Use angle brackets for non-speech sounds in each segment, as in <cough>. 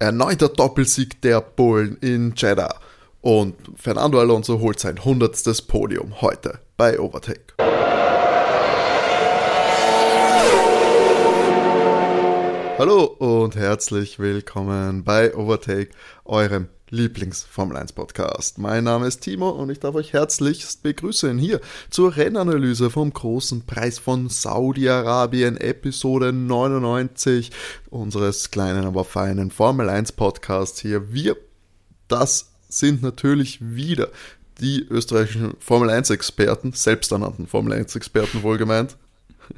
Erneuter Doppelsieg der Bullen in Jeddah. Und Fernando Alonso holt sein hundertstes Podium heute bei Overtake. Hallo und herzlich willkommen bei Overtake, eurem Lieblings-Formel 1 Podcast. Mein Name ist Timo und ich darf euch herzlichst begrüßen hier zur Rennanalyse vom großen Preis von Saudi-Arabien, Episode 99 unseres kleinen, aber feinen Formel 1 Podcasts hier. Wir, das sind natürlich wieder die österreichischen Formel 1 Experten, selbsternannten Formel 1 Experten wohlgemeint.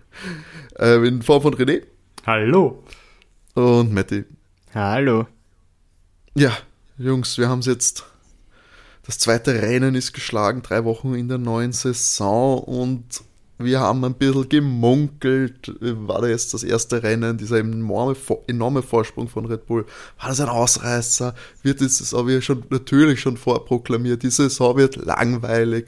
<laughs> äh, in Form von René. Hallo. Und Matti. Hallo. Ja, Jungs, wir haben es jetzt. Das zweite Rennen ist geschlagen, drei Wochen in der neuen Saison und wir haben ein bisschen gemunkelt. War da jetzt das erste Rennen, dieser enorme, enorme Vorsprung von Red Bull? War das ein Ausreißer? Wird das habe ich schon natürlich schon vorproklamiert. Die Saison wird langweilig.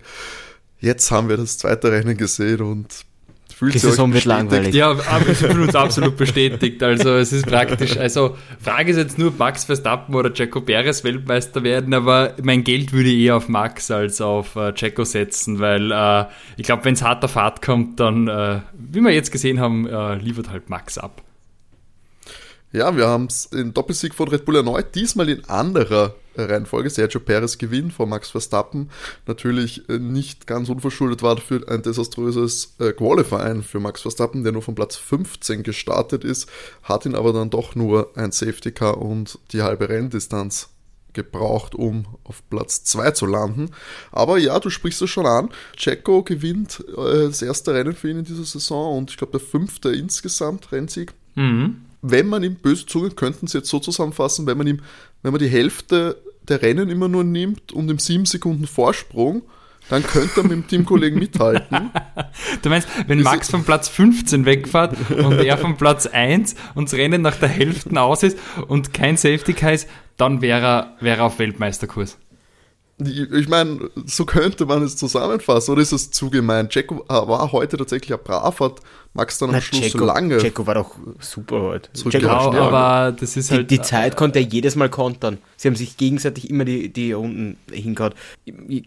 Jetzt haben wir das zweite Rennen gesehen und Fühlt die Saison wird langweilig. Ja, aber wir fühlen uns absolut bestätigt. Also es ist praktisch. Also Frage ist jetzt nur, ob Max Verstappen oder Jaco Perez Weltmeister werden, aber mein Geld würde eher auf Max als auf äh, Jaco setzen, weil äh, ich glaube, wenn es hart auf hart kommt, dann, äh, wie wir jetzt gesehen haben, äh, liefert halt Max ab. Ja, wir haben es in Doppelsieg von Red Bull erneut, diesmal in anderer Reihenfolge. Sergio Perez gewinnt vor Max Verstappen. Natürlich äh, nicht ganz unverschuldet war dafür ein desaströses äh, Qualifying für Max Verstappen, der nur von Platz 15 gestartet ist, hat ihn aber dann doch nur ein Safety Car und die halbe Renndistanz gebraucht, um auf Platz 2 zu landen. Aber ja, du sprichst es schon an. Checo gewinnt äh, das erste Rennen für ihn in dieser Saison und ich glaube der fünfte insgesamt Rennsieg. Mhm wenn man ihm, böse Zungen könnten es jetzt so zusammenfassen, wenn man ihm, wenn man die Hälfte der Rennen immer nur nimmt und im 7 Sekunden Vorsprung, dann könnte er mit dem Teamkollegen mithalten. <laughs> du meinst, wenn Max von Platz 15 wegfährt und er von Platz 1 und das Rennen nach der Hälfte aus ist und kein Safety Car ist, dann wäre er, wäre er auf Weltmeisterkurs. Ich meine, so könnte man es zusammenfassen, oder ist es zu gemein? Jacko war heute tatsächlich ein brav, hat Max dann am Na, Schluss Checo, so lange. Jacko war doch super heute. Genau, aber das ist halt. Die, die Zeit konnte er jedes Mal kontern. Sie haben sich gegenseitig immer die, die Runden hingehauen.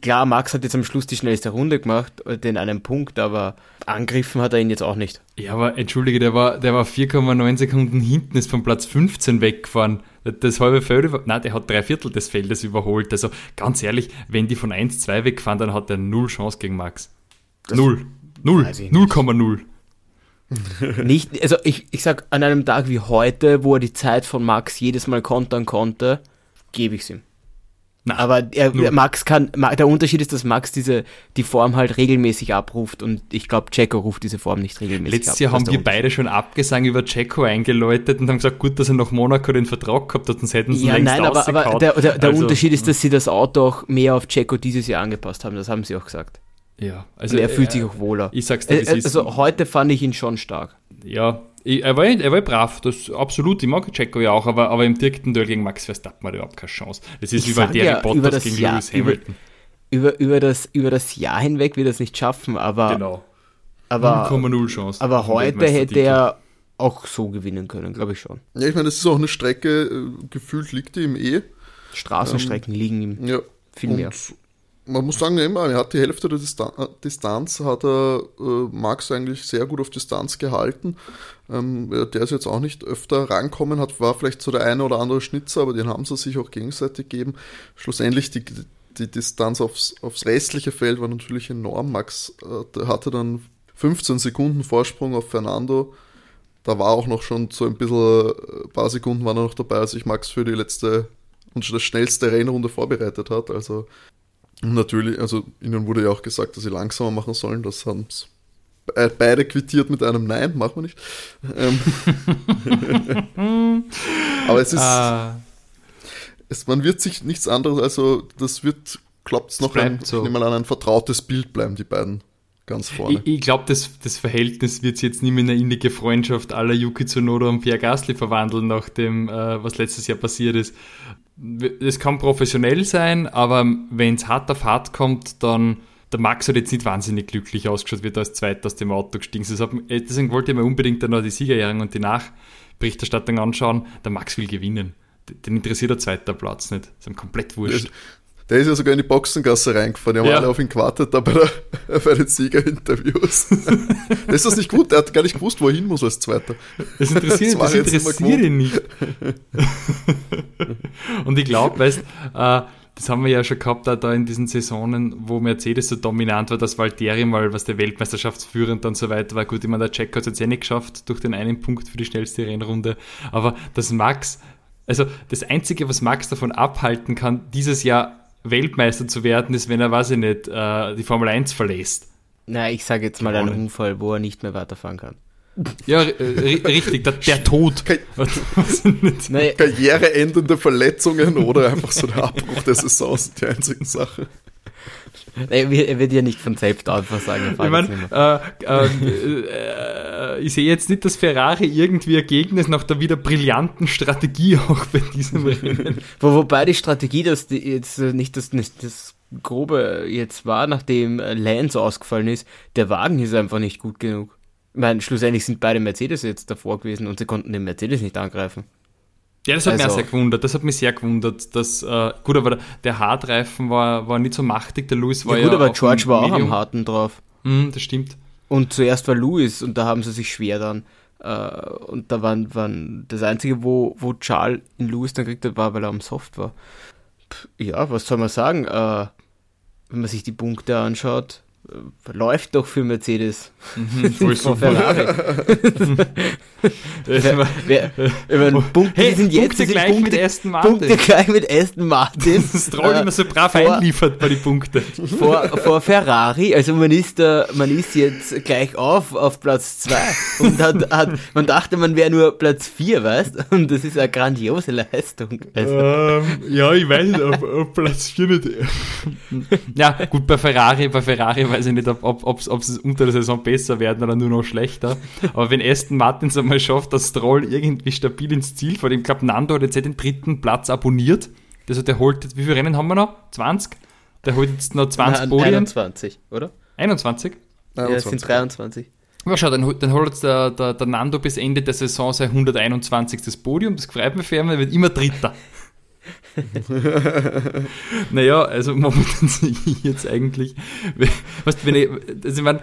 Klar, Max hat jetzt am Schluss die schnellste Runde gemacht, den einen Punkt, aber angriffen hat er ihn jetzt auch nicht. Ja, aber entschuldige, der war, der war 4,9 Sekunden hinten, ist von Platz 15 weggefahren das halbe Feld, über, nein, der hat drei Viertel des Feldes überholt. Also ganz ehrlich, wenn die von 1, 2 wegfahren, dann hat er null Chance gegen Max. Das null. Null. 0,0. <laughs> nicht, also ich, ich sag, an einem Tag wie heute, wo er die Zeit von Max jedes Mal kontern konnte, gebe ich es ihm. Na, aber er, Max kann, der Unterschied ist, dass Max diese, die Form halt regelmäßig abruft und ich glaube, Checo ruft diese Form nicht regelmäßig Letztes ab. Letztes Jahr haben wir beide schon Abgesang über Checo eingeläutet und haben gesagt, gut, dass er nach Monaco den Vertrag gehabt hat, sonst hätten sie ja, längst nein, aber, aber der, der, der also, Unterschied ist, dass sie das Auto auch mehr auf Checo dieses Jahr angepasst haben, das haben sie auch gesagt. Ja, also und er fühlt äh, sich auch wohler. Ich sag's dir, äh, Also heute fand ich ihn schon stark. Ja, er, war, er war brav, das absolut, ich mag Checo ja auch, aber, aber im direkten Duell gegen Max Verstappen hat er überhaupt keine Chance. Das ist ich wie bei Derry ja, Bottas gegen Jahr, Lewis Hamilton. Über, über, über, das, über das Jahr hinweg wird er es nicht schaffen, aber. Genau. Aber, 0,0 Chance. Aber heute hätte er auch so gewinnen können, glaube ich schon. Ja, ich meine, das ist auch eine Strecke, äh, gefühlt liegt die ihm eh. Straßenstrecken ähm, liegen ihm ja, viel mehr man muss sagen, immer, er hat die Hälfte der äh, Distanz, hat er äh, Max eigentlich sehr gut auf Distanz gehalten. Ähm, der ist jetzt auch nicht öfter rankommen, hat, war vielleicht so der eine oder andere Schnitzer, aber den haben sie sich auch gegenseitig gegeben. Schlussendlich die, die Distanz aufs, aufs restliche Feld war natürlich enorm. Max äh, hatte dann 15 Sekunden Vorsprung auf Fernando. Da war auch noch schon so ein bisschen, ein äh, paar Sekunden waren er noch dabei, als sich Max für die letzte und das schnellste Rennrunde vorbereitet hat. Also natürlich, also ihnen wurde ja auch gesagt, dass sie langsamer machen sollen. Das haben sie beide quittiert mit einem Nein, machen wir nicht. Ähm <laughs> Aber es ist. Ah. Es, man wird sich nichts anderes, also das wird, klappt es noch ein, so. ich nehme mal an, ein vertrautes Bild bleiben, die beiden ganz vorne. Ich, ich glaube, das, das Verhältnis wird sich jetzt nicht mehr in eine innige Freundschaft aller Yuki Tsunoda und Pierre Gasly verwandeln, nach dem, äh, was letztes Jahr passiert ist es kann professionell sein, aber wenn es hart auf hart kommt, dann der Max hat jetzt nicht wahnsinnig glücklich ausgeschaut, wird er als Zweiter aus dem Auto gestiegen ist. Deswegen wollte ich mir unbedingt dann noch die Siegerehrung und die Nachberichterstattung anschauen. Der Max will gewinnen. den interessiert der zweite Platz nicht. Das ist ihm komplett wurscht. Der ist ja sogar in die Boxengasse reingefahren. Die haben ja. alle auf ihn gewartet da bei, <laughs> der, bei den Siegerinterviews. <laughs> das ist das nicht gut. Der hat gar nicht gewusst, wo er hin muss als Zweiter. Das interessiert, das, das interessiert ihn nicht. <laughs> Und ich glaube, weißt äh, das haben wir ja schon gehabt, da, da in diesen Saisonen, wo Mercedes so dominant war, dass Valtteri mal, was der Weltmeisterschaftsführend und so weiter war. Gut, ich meine, der Check hat es jetzt eh nicht geschafft durch den einen Punkt für die schnellste Rennrunde. Aber dass Max, also das Einzige, was Max davon abhalten kann, dieses Jahr Weltmeister zu werden, ist, wenn er, weiß ich nicht, äh, die Formel 1 verlässt. Na, ich sage jetzt mal einen Unfall, wo er nicht mehr weiterfahren kann. Ja, richtig, der, der Tod. <laughs> naja. Karriereendende Verletzungen oder einfach so der Abbruch der Saison sind die einzigen Sachen. Er wird ja nicht von selbst einfach sagen. Ich, mein, äh, äh, äh, ich sehe jetzt nicht, dass Ferrari irgendwie ergegen ist nach der wieder brillanten Strategie auch bei diesem <laughs> Rennen. Wo, wobei die Strategie, dass die jetzt nicht das, nicht das Grobe jetzt war, nachdem Lance ausgefallen ist, der Wagen ist einfach nicht gut genug. Ich meine, schlussendlich sind beide Mercedes jetzt davor gewesen und sie konnten den Mercedes nicht angreifen. Ja, das hat also, mich auch sehr gewundert. Das hat mich sehr gewundert. Dass, äh, gut, aber der Hartreifen war, war nicht so machtig. Der Lewis war ja. Gut, ja aber George war auch am harten drauf. Mm, das stimmt. Und zuerst war Lewis und da haben sie sich schwer dann. Äh, und da waren, waren das Einzige, wo, wo Charles in Lewis dann gekriegt hat, war, weil er am Soft war. Ja, was soll man sagen? Äh, wenn man sich die Punkte anschaut, läuft doch für Mercedes. Mhm, <laughs> voll vor Ferrari. <laughs> wer, wer, wer, <laughs> Punkt, hey, die sind jetzt gleich Punkte, mit Aston Martin. Punkte gleich mit Aston Martin. Das Stroll äh, immer so brav vor, einliefert bei den Punkten. Vor, vor Ferrari, also man ist da, man ist jetzt gleich auf, auf Platz 2 und hat, hat, man dachte, man wäre nur Platz 4, weißt Und das ist eine grandiose Leistung. Also. Ähm, ja, ich weiß nicht, ob, ob Platz 4 nicht. ja, gut, bei Ferrari, bei Ferrari weiß ich nicht, ob, ob, ob, ob es unter der Saison besser werden oder nur noch schlechter. Aber wenn Aston Martin es einmal schafft, dass Stroll irgendwie stabil ins Ziel fährt, ich glaube, Nando hat jetzt den dritten Platz abonniert. Also der holt jetzt, wie viele Rennen haben wir noch? 20? Der holt jetzt noch 20 Nein, Podien. 21, oder? 21? Ja, es sind 23. Ja, schau, dann, dann holt jetzt der, der, der, Nando bis Ende der Saison sein 121. Podium. Das freut mich für ihn, er wird immer Dritter. <laughs> naja, also momentan <laughs> sehe ich jetzt eigentlich, weißt, wenn ich, also ich meine,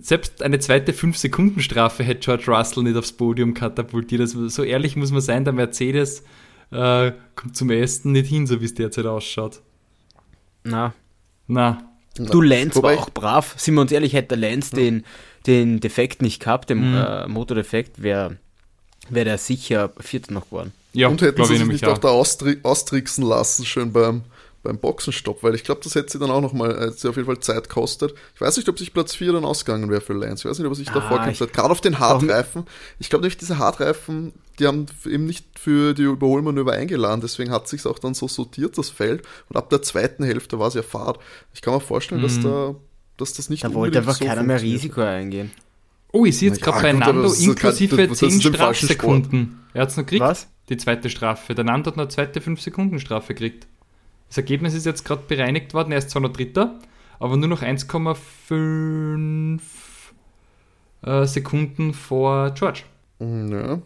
selbst eine zweite 5-Sekunden-Strafe hätte George Russell nicht aufs Podium katapultiert. Also so ehrlich muss man sein, der Mercedes äh, kommt zum ersten nicht hin, so wie es derzeit ausschaut. Na. Na. Du, Lance Wobei war auch brav. Sind wir uns ehrlich, hätte der Lance ja. den, den Defekt nicht gehabt, den mhm. äh, Motordefekt, wäre wär der sicher Vierter noch geworden. Ja, und hätten sie sich nicht auch, auch da austri austricksen lassen, schön beim, beim Boxenstopp, weil ich glaube, das hätte sie dann auch nochmal, äh, hätte sie auf jeden Fall Zeit kostet. Ich weiß nicht, ob sich Platz 4 dann ausgegangen wäre für Lance. Ich weiß nicht, ob er sich ah, da vorkämpft hat. Gerade auf den Hartreifen. Ich glaube nämlich, diese Hartreifen, die haben eben nicht für die Überholmanöver eingeladen, deswegen hat sich auch dann so sortiert, das Feld. Und ab der zweiten Hälfte war es ja Fahrt. Ich kann mir vorstellen, mhm. dass da dass das nicht Da wollte einfach so keiner mehr Risiko eingehen. Oh, ich sehe jetzt gerade bei Nando inklusive 10 Strafsekunden. Er hat es noch gekriegt. Was? Die zweite Strafe. Der Nando hat eine zweite 5-Sekunden-Strafe gekriegt. Das Ergebnis ist jetzt gerade bereinigt worden. Er ist zwar noch Dritter, aber nur noch 1,5 äh, Sekunden vor George. Mm, ja.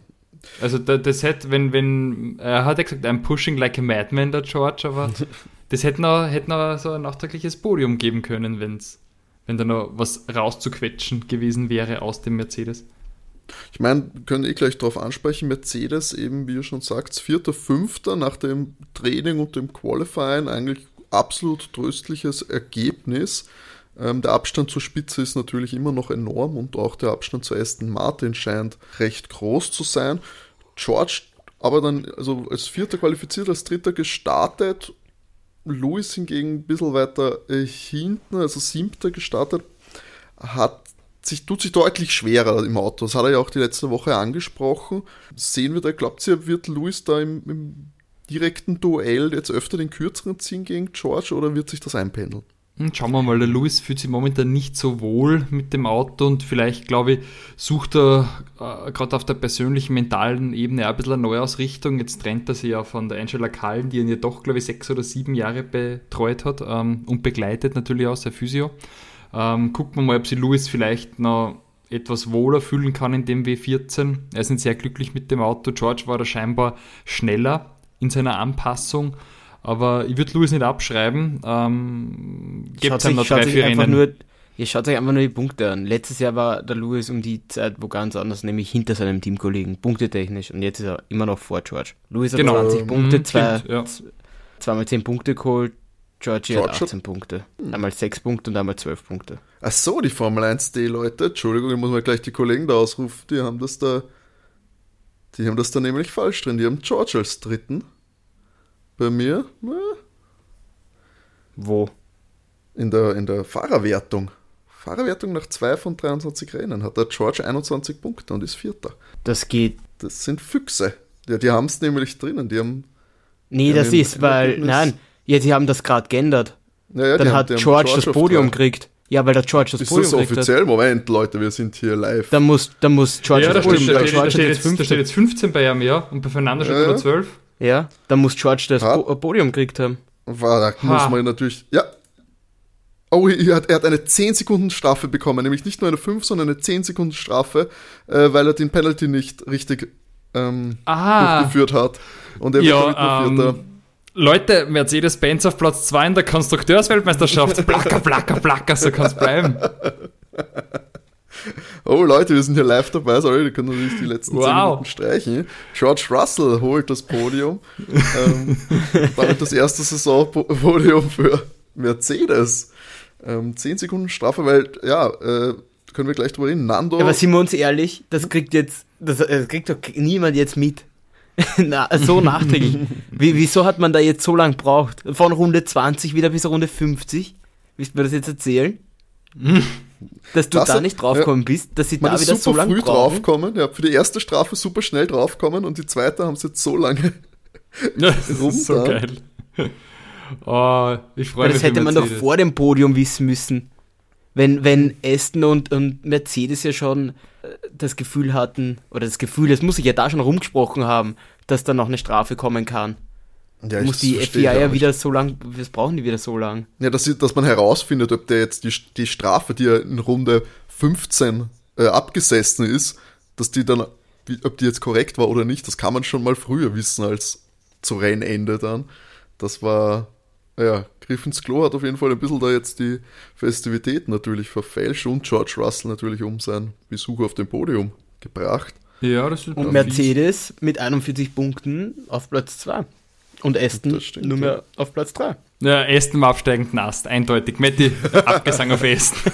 Also das hätte, wenn, wenn, er hat ja gesagt, I'm pushing like a madman, der George, aber <laughs> das hätte noch, hätte noch so ein nachträgliches Podium geben können, wenn's, wenn da noch was rauszuquetschen gewesen wäre aus dem Mercedes. Ich meine, können eh gleich darauf ansprechen, Mercedes eben, wie ihr schon sagt, vierter, fünfter nach dem Training und dem Qualifying eigentlich absolut tröstliches Ergebnis. Ähm, der Abstand zur Spitze ist natürlich immer noch enorm und auch der Abstand zu Aston Martin scheint recht groß zu sein. George aber dann also als Vierter qualifiziert, als Dritter gestartet. Lewis hingegen ein bisschen weiter äh, hinten, also Siebter gestartet, hat sich, tut sich deutlich schwerer im Auto. Das hat er ja auch die letzte Woche angesprochen. Sehen wir da, glaubt ihr, wird Luis da im, im direkten Duell jetzt öfter den kürzeren ziehen gegen George oder wird sich das einpendeln? Hm, schauen wir mal, der Lewis fühlt sich momentan nicht so wohl mit dem Auto und vielleicht, glaube ich, sucht er äh, gerade auf der persönlichen, mentalen Ebene ein bisschen eine Neuausrichtung. Jetzt trennt er sich ja von der Angela Kallen, die ihn ja doch, glaube ich, sechs oder sieben Jahre betreut hat ähm, und begleitet natürlich auch, der Physio. Ähm, gucken wir mal, ob sich Lewis vielleicht noch etwas wohler fühlen kann in dem W14. Er ist nicht sehr glücklich mit dem Auto. George war da scheinbar schneller. in seiner Anpassung. Aber ich würde Lewis nicht abschreiben. Ähm, Gibt es noch drei, vier Rennen. Nur, ihr schaut euch einfach nur die Punkte an. Letztes Jahr war der Lewis um die Zeit wo ganz anders, nämlich hinter seinem Teamkollegen, punktetechnisch. Und jetzt ist er immer noch vor George. Lewis hat genau. 20 Punkte, mhm, zwei, ja. zweimal 10 Punkte geholt. Georgie George hat 18 Punkte. Hm. Einmal 6 Punkte und einmal 12 Punkte. Ach so, die Formel 1D, Leute. Entschuldigung, ich muss mal gleich die Kollegen da ausrufen. Die haben das da. Die haben das da nämlich falsch drin. Die haben George als dritten. Bei mir? Na, wo? In der, in der Fahrerwertung. Fahrerwertung nach 2 von 23 Rennen hat der George 21 Punkte und ist Vierter. Das geht. Das sind Füchse. Ja, die haben es nämlich drinnen. Die haben. Nee, die das haben ist, weil. Nein, ja, die haben das gerade geändert. Ja, ja, Dann hat haben, George, George das Podium gekriegt. Ja, weil der George das ist Podium das offiziell? Hat. Moment, Leute, wir sind hier live. Da muss, da muss George ja, das Podium da, steht, da, steht jetzt, da steht jetzt 15 bei ihm, ja. Und bei Fernando steht ja. nur 12. Ja, da muss George das ha. Podium gekriegt haben. War, da ha. muss man natürlich. Ja. Oh, er hat, er hat eine 10 Sekunden Strafe bekommen, nämlich nicht nur eine 5, sondern eine 10 Sekunden Strafe, äh, weil er den Penalty nicht richtig ähm, durchgeführt hat. Und er ja, wird ähm, Leute, Mercedes-Benz auf Platz 2 in der Konstrukteursweltmeisterschaft. Placker, placker, placker, so kann es bleiben. <laughs> Oh Leute, wir sind hier live dabei, sorry, wir können natürlich die letzten wow. 10 Minuten streichen. George Russell holt das Podium. ähm, <laughs> damit das erste Saisonpodium für Mercedes. Ähm, 10 Sekunden Strafe, weil, ja, äh, können wir gleich drüber reden. Nando. Aber sind wir uns ehrlich, das kriegt jetzt, das, das kriegt doch niemand jetzt mit. <laughs> Na, so nachträglich. <laughs> Wie, wieso hat man da jetzt so lange braucht? Von Runde 20 wieder bis Runde 50? Willst du mir das jetzt erzählen? <laughs> Dass du das, da nicht draufgekommen ja, bist, dass sie da wieder so lange früh brauchen. draufkommen, ja, für die erste Strafe super schnell draufkommen und die zweite haben sie jetzt so lange ja, das rum ist so da. geil. Oh, ich freue mich. Das hätte man doch vor dem Podium wissen müssen. Wenn, wenn Aston und, und Mercedes ja schon das Gefühl hatten, oder das Gefühl, es muss sich ja da schon rumgesprochen haben, dass da noch eine Strafe kommen kann. Ja, muss die FIA ja wieder so lang, was brauchen die wieder so lang? Ja, dass, dass man herausfindet, ob der jetzt die, die Strafe, die er in Runde 15 äh, abgesessen ist, dass die dann, ob die jetzt korrekt war oder nicht, das kann man schon mal früher wissen als zu Rennende dann. Das war, ja, Griff ins Klo hat auf jeden Fall ein bisschen da jetzt die Festivität natürlich verfälscht und George Russell natürlich um seinen Besuch auf dem Podium gebracht. Ja, das ist Und Mercedes fies. mit 41 Punkten auf Platz 2. Und Aston stimmt, nur mehr ja. auf Platz 3. Ja, Aston im absteigenden Ast, eindeutig. Metti, <laughs> abgesang auf Aston.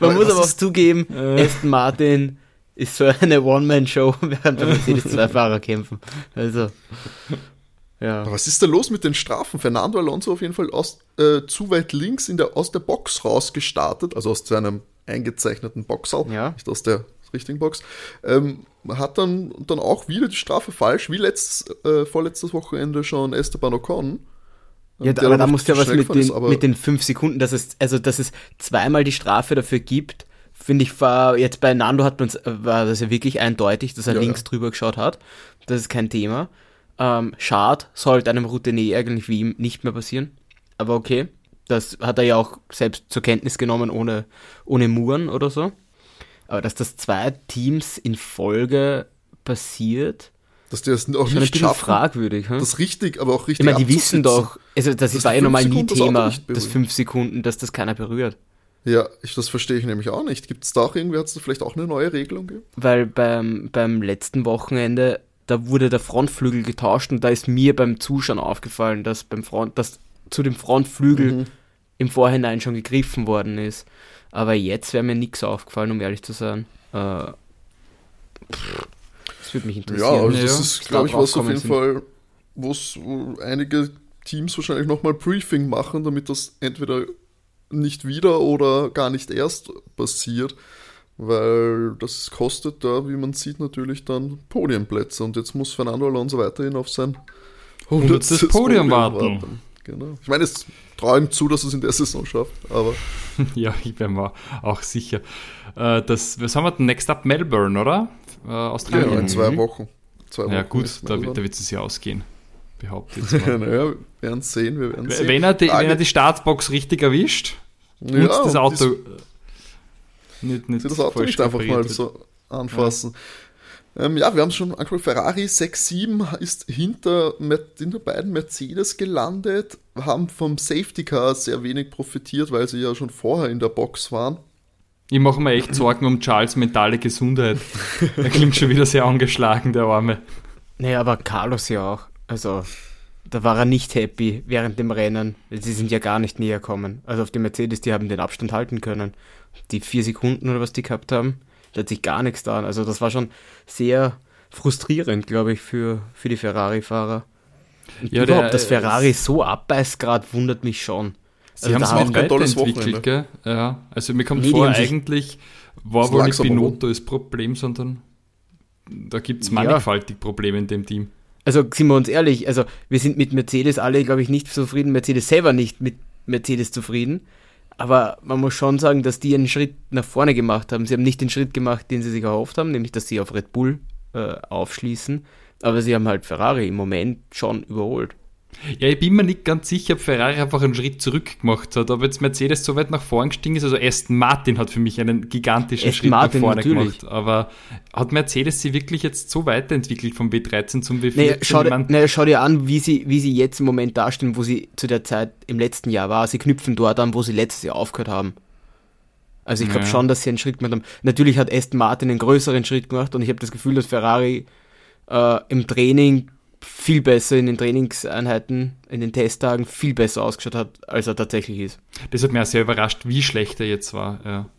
Man muss aber auch zugeben, äh. Aston Martin ist so eine One-Man-Show, <laughs> während der Mercedes zwei Fahrer kämpfen. Also, ja. Aber was ist da los mit den Strafen? Fernando Alonso auf jeden Fall aus, äh, zu weit links in der, aus der Box rausgestartet, also aus seinem eingezeichneten Boxer, ja. nicht aus der richtigen Box, ähm, hat dann, dann auch wieder die Strafe falsch, wie letztes, äh, vorletztes Wochenende schon Esteban Ocon. Ja, aber da musst du ja was mit den, ist, mit den fünf Sekunden, dass es, also, dass es zweimal die Strafe dafür gibt, finde ich, war, jetzt bei Nando hat man war das ja wirklich eindeutig, dass er ja, links ja. drüber geschaut hat. Das ist kein Thema. Ähm, schad, sollte einem Routinier eigentlich wie ihm nicht mehr passieren. Aber okay, das hat er ja auch selbst zur Kenntnis genommen, ohne, ohne Muren oder so. Aber dass das zwei Teams in Folge passiert, dass die das auch nicht schaffen. fragwürdig. Hm? Das richtig, aber auch richtig Ich meine, die wissen doch, also das, das war ja normal nie Thema, das fünf Sekunden, dass das keiner berührt. Ja, ich, das verstehe ich nämlich auch nicht. Gibt es da auch irgendwie, hat es vielleicht auch eine neue Regelung gegeben? Weil beim, beim letzten Wochenende da wurde der Frontflügel getauscht und da ist mir beim Zuschauen aufgefallen, dass beim Front, dass zu dem Frontflügel mhm. im Vorhinein schon gegriffen worden ist. Aber jetzt wäre mir nichts aufgefallen, um ehrlich zu sein. Äh, das würde mich interessieren. Ja, also das ja, ist, glaube ich, was auf jeden sind. Fall, wo einige Teams wahrscheinlich nochmal Briefing machen, damit das entweder nicht wieder oder gar nicht erst passiert weil das kostet da, wie man sieht, natürlich dann Podiumplätze. Und jetzt muss Fernando Alonso weiterhin auf sein 100. Podium, Podium warten. warten. Genau. Ich meine, es traue ihm zu, dass es in der Saison schafft, aber. <laughs> ja, ich bin mir auch sicher. Äh, das, was haben wir denn? Next up Melbourne, oder? Äh, Australien. Ja, in zwei Wochen. Zwei Wochen <laughs> ja, gut, da, da wird es ja ausgehen. Behauptet naja, wir werden sehen, wir werden sehen. Wenn er die, wenn er die Startbox richtig erwischt und ja, das Auto nicht, nicht Sie das Auto nicht einfach mal so anfassen. Ähm, ja, wir haben es schon angesprochen. Ferrari 6-7 ist hinter, hinter beiden Mercedes gelandet, haben vom Safety Car sehr wenig profitiert, weil sie ja schon vorher in der Box waren. Ich mache mir echt Sorgen um Charles mentale Gesundheit. er klingt schon wieder sehr angeschlagen, der Arme. Naja, aber Carlos ja auch. Also, da war er nicht happy während dem Rennen. Sie sind ja gar nicht näher gekommen. Also auf die Mercedes, die haben den Abstand halten können. Die vier Sekunden oder was die gehabt haben da hat sich gar nichts da. Also das war schon sehr frustrierend, glaube ich, für, für die Ferrari-Fahrer. Ja, überhaupt, der, dass Ferrari so abbeißt gerade, wundert mich schon. Sie also haben es auch kein tolles Wochenende. Gell? Ja, also mir kommt nee, vor, eigentlich war wohl nicht Binotto das Problem, sondern da gibt es mannigfaltig ja. Probleme in dem Team. Also sind wir uns ehrlich, also wir sind mit Mercedes alle, glaube ich, nicht zufrieden, Mercedes selber nicht mit Mercedes zufrieden. Aber man muss schon sagen, dass die einen Schritt nach vorne gemacht haben. Sie haben nicht den Schritt gemacht, den sie sich erhofft haben, nämlich dass sie auf Red Bull äh, aufschließen. Aber sie haben halt Ferrari im Moment schon überholt. Ja, ich bin mir nicht ganz sicher, ob Ferrari einfach einen Schritt zurück gemacht hat, ob jetzt Mercedes so weit nach vorn gestiegen ist. Also Aston Martin hat für mich einen gigantischen Aston Schritt Martin, nach vorne natürlich. gemacht. Aber hat Mercedes sie wirklich jetzt so weiterentwickelt vom W13 zum W14? Naja, schau, naja, schau dir an, wie sie, wie sie jetzt im Moment dastehen, wo sie zu der Zeit im letzten Jahr war. Sie knüpfen dort an, wo sie letztes Jahr aufgehört haben. Also ich glaube ja. schon, dass sie einen Schritt gemacht haben. Natürlich hat Aston Martin einen größeren Schritt gemacht und ich habe das Gefühl, dass Ferrari äh, im Training viel besser in den Trainingseinheiten, in den Testtagen viel besser ausgeschaut hat, als er tatsächlich ist. Das hat mich auch sehr überrascht, wie schlecht er jetzt war. Ja.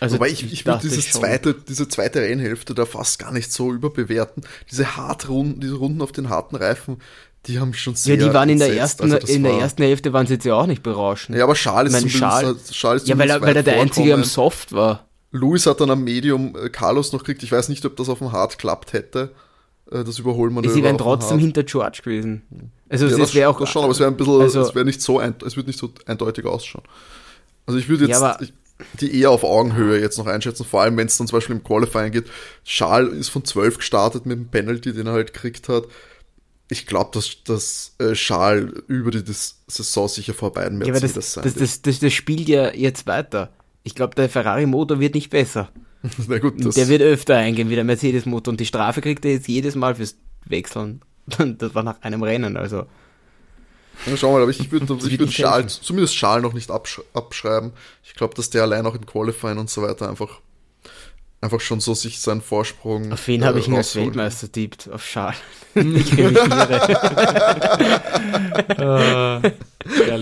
Also Wobei ich, ich würde dieses zweite, diese zweite Rennhälfte da fast gar nicht so überbewerten. Diese Hartrunden, diese Runden auf den harten Reifen, die haben schon sehr. Ja, die waren in der ersten, also in der ersten Hälfte waren sie jetzt ja auch nicht berauschend. Ja, aber Charles ist, Charles, Charles ist Ja, weil er, weil er der Einzige am Soft war. Louis hat dann am Medium äh, Carlos noch gekriegt. Ich weiß nicht, ob das auf dem Hard klappt hätte. Äh, das Überholmanöver. Sie wären trotzdem hinter George gewesen. Also ja, es wäre auch. Das schon, aber es wäre ein bisschen, also, es wäre nicht so, ein, es wird nicht so eindeutig ausschauen. Also ich würde jetzt ja, ich, die eher auf Augenhöhe jetzt noch einschätzen, vor allem wenn es dann zum Beispiel im Qualifying geht. Charles ist von 12 gestartet mit dem Penalty, den er halt gekriegt hat. Ich glaube, dass, dass äh, Charles über die Saison sicher vor beiden Mercedes ja, das, sein das, das, das, das spielt ja jetzt weiter. Ich glaube, der Ferrari-Motor wird nicht besser. <laughs> Na gut, das der wird öfter eingehen wie der Mercedes-Motor und die Strafe kriegt er jetzt jedes Mal fürs Wechseln. <laughs> Das war nach einem Rennen, also. Ja, schau mal, aber ich würde ich würd Schal, zumindest Schal noch nicht absch abschreiben. Ich glaube, dass der allein auch im Qualifying und so weiter einfach, einfach schon so sich seinen Vorsprung. Auf wen äh, habe ich ihn als Weltmeister tippt? Auf Schal. <laughs> ich revidiere.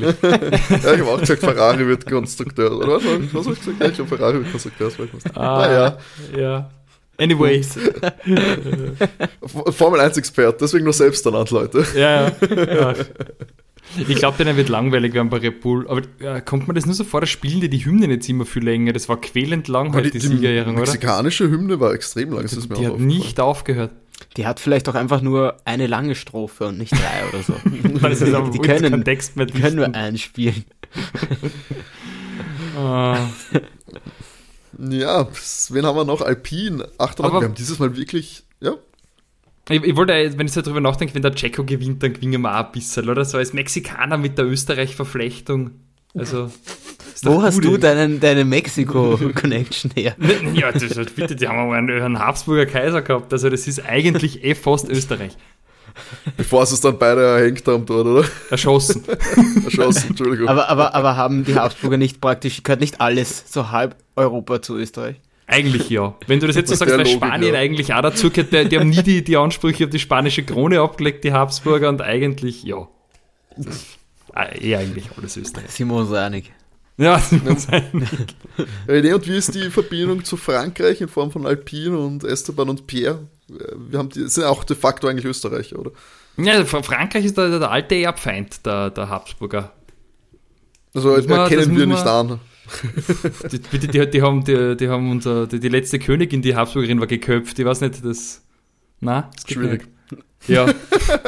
Ehrlich. <laughs> ja, ich habe auch gesagt, Ferrari wird Konstrukteur. Oder was, was habe ich gesagt? Ja, ich habe Ferrari wird Konstrukteursweltmeister. Ah, naja. Ja. Anyways. Formel 1-Expert, deswegen nur selbst ernannt, Leute. Ja, ja. <laughs> Ich glaube, denen wird langweilig werden bei Red Bull. Aber äh, kommt man das nur so vor, da spielen die die Hymnen jetzt immer viel länger. Das war quälend lang halt, die, die Siegerehrung, oder? Die mexikanische Hymne war extrem lang. Also, die hat nicht aufgehört. Die hat vielleicht auch einfach nur eine lange Strophe und nicht drei oder so. <laughs> das ist aber die können, Kontext mit die können nur einspielen. uh. <laughs> Ja, wen haben wir noch? Alpine. Achtung, wir haben dieses Mal wirklich, ja. Ich, ich wollte, wenn ich so drüber nachdenke, wenn der Checo gewinnt, dann gewinnen wir auch ein bisschen, oder? So als Mexikaner mit der Österreich-Verflechtung. Also. Wo hast du deinen, deine Mexiko-Connection her? <laughs> ja, das, bitte, die haben einen, einen Habsburger Kaiser gehabt. Also, das ist eigentlich eh fast Österreich. Bevor sie es dann beide erhängt haben dort, oder? Erschossen. <laughs> Erschossen, Entschuldigung. Aber, aber, aber haben die Habsburger nicht praktisch, gehört nicht alles, so halb Europa zu Österreich? Eigentlich ja. Wenn du das jetzt so sagst, weil Spanien ja. eigentlich auch dazu gehört, die, die haben nie die, die Ansprüche auf die spanische Krone abgelegt, die Habsburger, und eigentlich ja. Eh eigentlich alles Österreich. Sind wir uns einig. Ja, wir uns einig. René, und wie ist die Verbindung zu Frankreich in Form von Alpine und Esteban und Pierre? Wir haben die, sind auch de facto eigentlich Österreicher, oder? Ja, Frankreich ist der, der alte Erbfeind der, der Habsburger. Also erkennen wir nicht an. <laughs> die, die, die, die, haben, die, die haben unser, die, die letzte Königin, die Habsburgerin, war geköpft. Ich weiß nicht, das. Na, das Schwierig. Nicht. Ja,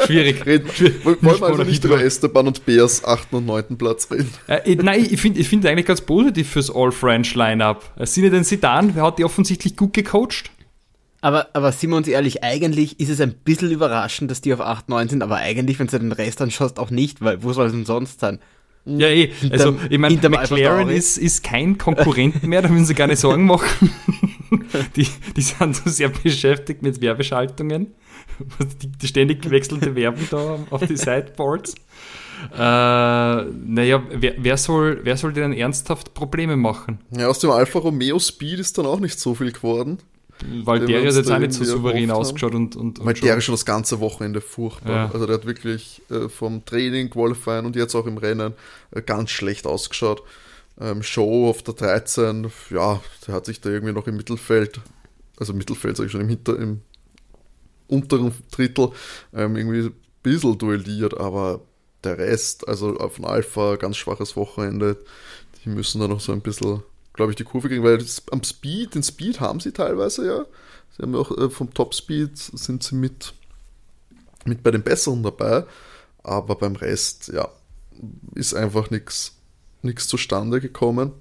schwierig. <laughs> Reden, wollen wir also nicht über Esteban und Bears 8. und 9. Platz reden? Äh, nein, ich finde ich find eigentlich ganz positiv fürs All-French-Line-Up. Äh, Sinne Sidan, wer hat die offensichtlich gut gecoacht? Aber, aber sind wir uns ehrlich, eigentlich ist es ein bisschen überraschend, dass die auf 8, 9 sind, aber eigentlich, wenn du den Rest anschaust, auch nicht, weil wo soll es denn sonst sein? Ja, eh. Also, ich meine, McLaren ist, ist kein Konkurrent <laughs> mehr, da müssen sie keine Sorgen machen. <laughs> die, die sind so sehr beschäftigt mit Werbeschaltungen. <laughs> Die, ständig wechselnde Werbung da auf die Sideboards. Äh, naja, wer, wer, soll, wer soll denn ernsthaft Probleme machen? Ja, aus dem Alfa Romeo Speed ist dann auch nicht so viel geworden. Weil der hat jetzt auch nicht so souverän ausgeschaut und, und, und Weil der ist schon das ganze Wochenende furchtbar. Ja. Also der hat wirklich äh, vom Training, Qualifying und jetzt auch im Rennen äh, ganz schlecht ausgeschaut. Ähm, Show auf der 13, ja, der hat sich da irgendwie noch im Mittelfeld, also Mittelfeld sage ich schon, im, Hinter, im unteren Drittel ähm, irgendwie ein bisschen duelliert, aber der Rest, also von Alpha, ganz schwaches Wochenende, die müssen da noch so ein bisschen glaube ich, die Kurve kriegen, weil das, am Speed, den Speed haben sie teilweise ja. Sie haben auch äh, vom Top Speed sind sie mit, mit bei den Besseren dabei, aber beim Rest, ja, ist einfach nichts zustande gekommen.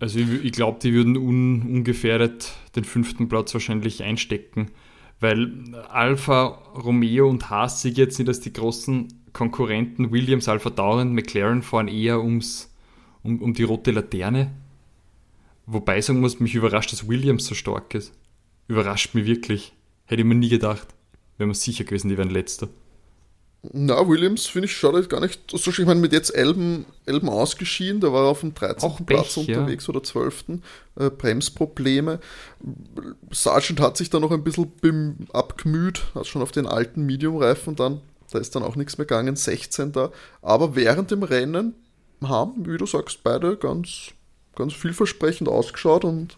Also ich, ich glaube, die würden un, ungefährdet den fünften Platz wahrscheinlich einstecken, weil Alfa Romeo und Haas sind jetzt nicht als die großen Konkurrenten. Williams, Alpha Tauri McLaren fahren eher ums, um, um die rote Laterne. Wobei sagen muss, mich überrascht, dass Williams so stark ist. Überrascht mich wirklich. Hätte ich mir nie gedacht. Wäre mir sicher gewesen, die wären letzter. Na, Williams finde ich schaut halt gar nicht so schlecht. Ich meine, mit jetzt Elben, Elben ausgeschieden, der war auf dem 13. Auch Platz Pech, unterwegs ja. oder 12. Äh, Bremsprobleme. Sargent hat sich da noch ein bisschen abgemüht, hat schon auf den alten Medium-Reifen dann, da ist dann auch nichts mehr gegangen, 16. da. Aber während dem Rennen haben, wie du sagst, beide ganz ganz vielversprechend ausgeschaut und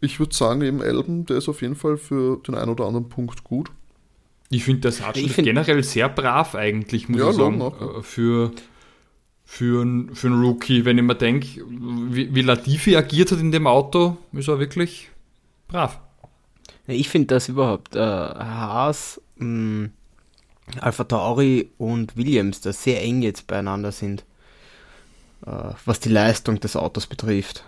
ich würde sagen, eben Elben, der ist auf jeden Fall für den einen oder anderen Punkt gut. Ich finde der Sargent find generell sehr brav eigentlich, muss ja, ich sagen, äh, für, für, ein, für einen Rookie. Wenn ich mir denke, wie, wie Latifi agiert hat in dem Auto, ist er wirklich brav. Ich finde das überhaupt, äh, Haas, mh, Alpha Tauri und Williams, da sehr eng jetzt beieinander sind. Äh, was die Leistung des Autos betrifft.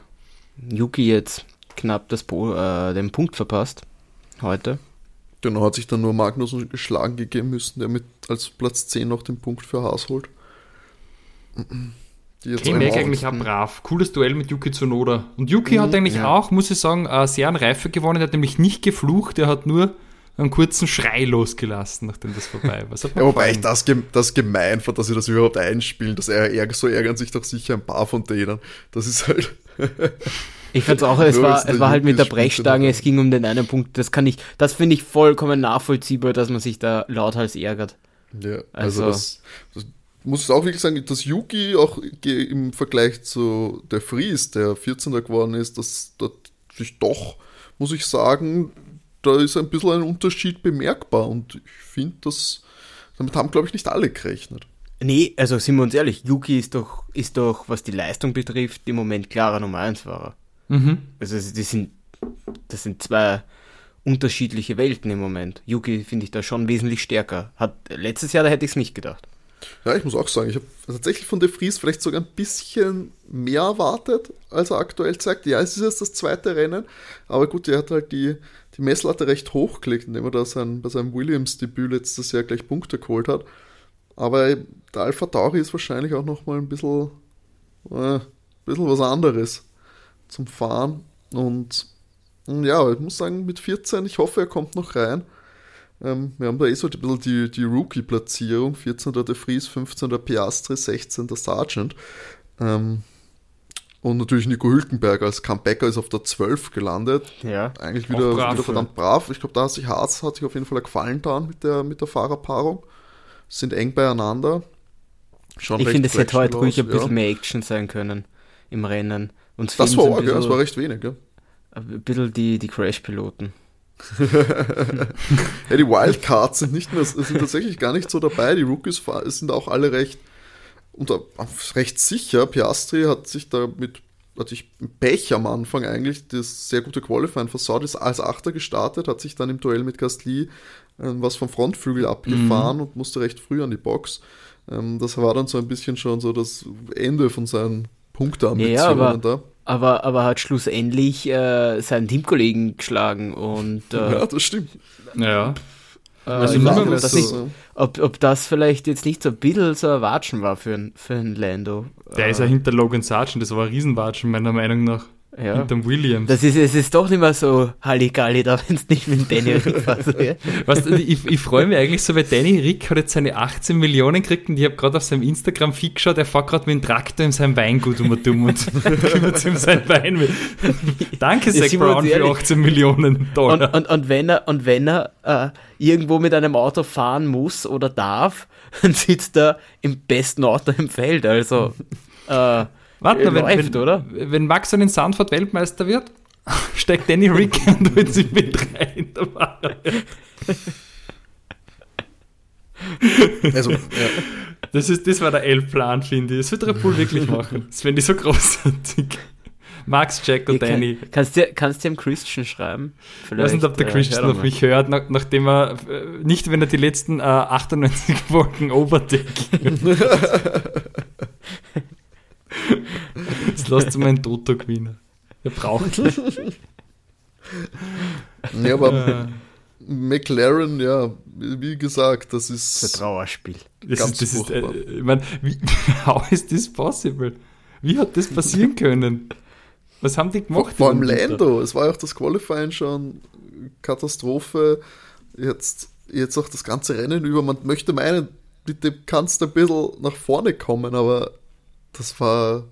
Yuki jetzt knapp das äh, den Punkt verpasst heute. Genau, hat sich dann nur Magnussen geschlagen gegeben müssen, der mit als Platz 10 noch den Punkt für Haas holt. K-Mac eigentlich auch brav. Cooles Duell mit Yuki Tsunoda. Und Yuki mhm, hat eigentlich ja. auch, muss ich sagen, äh, sehr an Reife gewonnen. Er hat nämlich nicht geflucht, er hat nur einen kurzen Schrei losgelassen, nachdem das vorbei war. ja, wobei ich das, das gemein fand, dass sie das überhaupt einspielen. Dass er, so ärgern sich doch sicher ein paar von denen. Das ist halt. Ich fand es auch, es war, es war halt mit der Brechstange, es ging um den einen Punkt. Das kann ich, das finde ich vollkommen nachvollziehbar, dass man sich da lauthals ärgert. Ja, also, also das, das muss auch wirklich sagen, dass Yuki auch im Vergleich zu der Fries, der 14er geworden ist, dass, dass sich doch, muss ich sagen, da ist ein bisschen ein Unterschied bemerkbar und ich finde, dass damit haben, glaube ich, nicht alle gerechnet. Nee, also sind wir uns ehrlich, Yuki ist doch, ist doch, was die Leistung betrifft, im Moment klarer Nummer 1 Fahrer. Mhm. Also die sind, das sind zwei unterschiedliche Welten im Moment. Yuki finde ich da schon wesentlich stärker. Hat letztes Jahr, da hätte ich es nicht gedacht. Ja, ich muss auch sagen, ich habe tatsächlich von De Vries vielleicht sogar ein bisschen mehr erwartet, als er aktuell zeigt. Ja, es ist jetzt das zweite Rennen, aber gut, er hat halt die, die Messlatte recht hochgelegt, indem er da sein, bei seinem Williams-Debüt letztes Jahr gleich Punkte geholt hat. Aber der Alpha Tauri ist wahrscheinlich auch nochmal ein bisschen, äh, ein bisschen was anderes zum Fahren. Und ja, ich muss sagen, mit 14, ich hoffe, er kommt noch rein. Ähm, wir haben da eh so ein bisschen die, die Rookie-Platzierung. 14. De Vries, 15. Piastri, 16. Sargent. Ähm, und natürlich Nico Hülkenberg als Comebacker ist auf der 12 gelandet. Ja. Eigentlich wieder, brav, wieder verdammt brav. Ich glaube, da hat sich Harz hat sich auf jeden Fall gefallen da mit der, mit der Fahrerpaarung. Sind eng beieinander. Schon ich finde, es hätte heute ruhig ein bisschen ja. mehr Action sein können im Rennen. Uns das war arg, ja, das war recht wenig. Ja. Ein bisschen die, die Crash-Piloten. <laughs> ja, die Wildcards sind nicht mehr, sind tatsächlich gar nicht so dabei. Die Rookies sind auch alle recht und recht sicher, Piastri hat sich da mit hatte ich Pech am Anfang eigentlich, das sehr gute Qualifying versaut, ist als Achter gestartet, hat sich dann im Duell mit Gasly äh, was vom Frontflügel abgefahren mhm. und musste recht früh an die Box. Ähm, das war dann so ein bisschen schon so das Ende von seinen Punkteambitionen ja, aber, da. Aber, aber hat schlussendlich äh, seinen Teamkollegen geschlagen und. Äh, ja, das stimmt. Ja. Äh, also mal, das nicht, ob, ob das vielleicht jetzt nicht so ein bisschen so ein Watschen war für, ein, für einen Lando. Der äh, ist ja hinter Logan Sargent, das war ein Riesenwatschen, meiner Meinung nach. Ja. hinterm Williams. Das ist, es ist doch nicht mehr so Halligalli da, <laughs> wenn es nicht mit Danny <laughs> Rick war. So, ja. weißt ich, ich freue mich eigentlich so, weil Danny Rick hat jetzt seine 18 Millionen gekriegt und ich habe gerade auf seinem Instagram-Feed geschaut, er fährt gerade mit dem Traktor in seinem Weingut um und dumm und <laughs> kümmert sich um sein Wein. Mit. Danke, Zach Brown, für 18 Millionen Dollar. Und, und, und wenn er, und wenn er äh, irgendwo mit einem Auto fahren muss oder darf, dann sitzt er im besten Auto im Feld. Also äh, Warte, wenn, läuft, wenn, oder? wenn Max dann in Sandford Weltmeister wird, <laughs> steckt Danny Rick und holt sich mit rein. also, ja. das, ist, das war der L-Plan, finde ich. Das wird Red Bull wirklich machen. Das finde ich so großartig. Max, Jack und Danny. Kann, kannst du kannst dem Christian schreiben? Vielleicht, ich weiß nicht, ob der äh, Christian auf mich hört, nach, nachdem er, äh, nicht wenn er die letzten äh, 98 Folgen overtake. Jetzt lasst du meinen Toto gewinnen. Er braucht ihn. Nee, aber McLaren, ja, wie gesagt, das ist. Ein Trauerspiel. Das ganz ist, das ist, äh, ich meine, wie, <laughs> how is this possible? Wie hat das passieren können? Was haben die gemacht? Vor allem Lando, es war ja auch das Qualifying schon Katastrophe. Jetzt, jetzt auch das ganze Rennen über. Man möchte meinen, bitte kannst du ein bisschen nach vorne kommen, aber das war,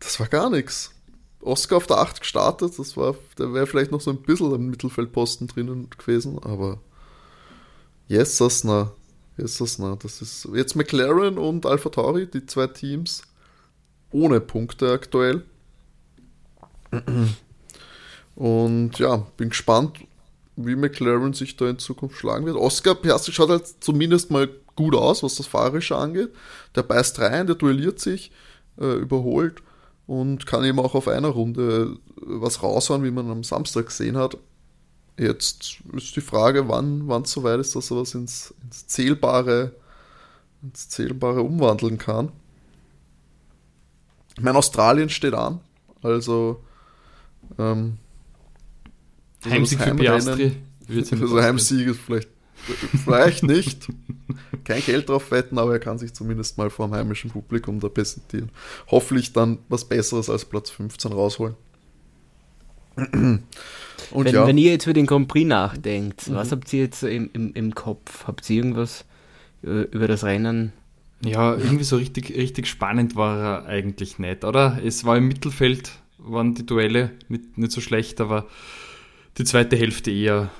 das war gar nichts. Oscar auf der 8 gestartet, das war, der wäre vielleicht noch so ein bisschen im Mittelfeldposten drinnen gewesen, aber yes, das na, yes, das na, das ist jetzt McLaren und Alpha Tauri, die zwei Teams ohne Punkte aktuell. Und ja, bin gespannt, wie McLaren sich da in Zukunft schlagen wird. Oscar Piastri schaut halt zumindest mal gut aus, was das Fahrerische angeht. Der beißt rein, der duelliert sich, äh, überholt und kann eben auch auf einer Runde was raushauen, wie man am Samstag gesehen hat. Jetzt ist die Frage, wann es soweit ist, dass er was ins, ins, Zählbare, ins Zählbare umwandeln kann. Ich meine, Australien steht an, also ähm, Heimsieg für Piastri. Also <laughs> Heimsieg ist vielleicht Vielleicht nicht. Kein Geld drauf wetten, aber er kann sich zumindest mal vor dem heimischen Publikum da präsentieren. Hoffentlich dann was Besseres als Platz 15 rausholen. Und wenn, ja. wenn ihr jetzt über den Grand Prix nachdenkt, mhm. was habt ihr jetzt im, im, im Kopf? Habt ihr irgendwas äh, über das Rennen? Ja, irgendwie so richtig, richtig spannend war er eigentlich nicht, oder? Es war im Mittelfeld, waren die Duelle nicht, nicht so schlecht, aber die zweite Hälfte eher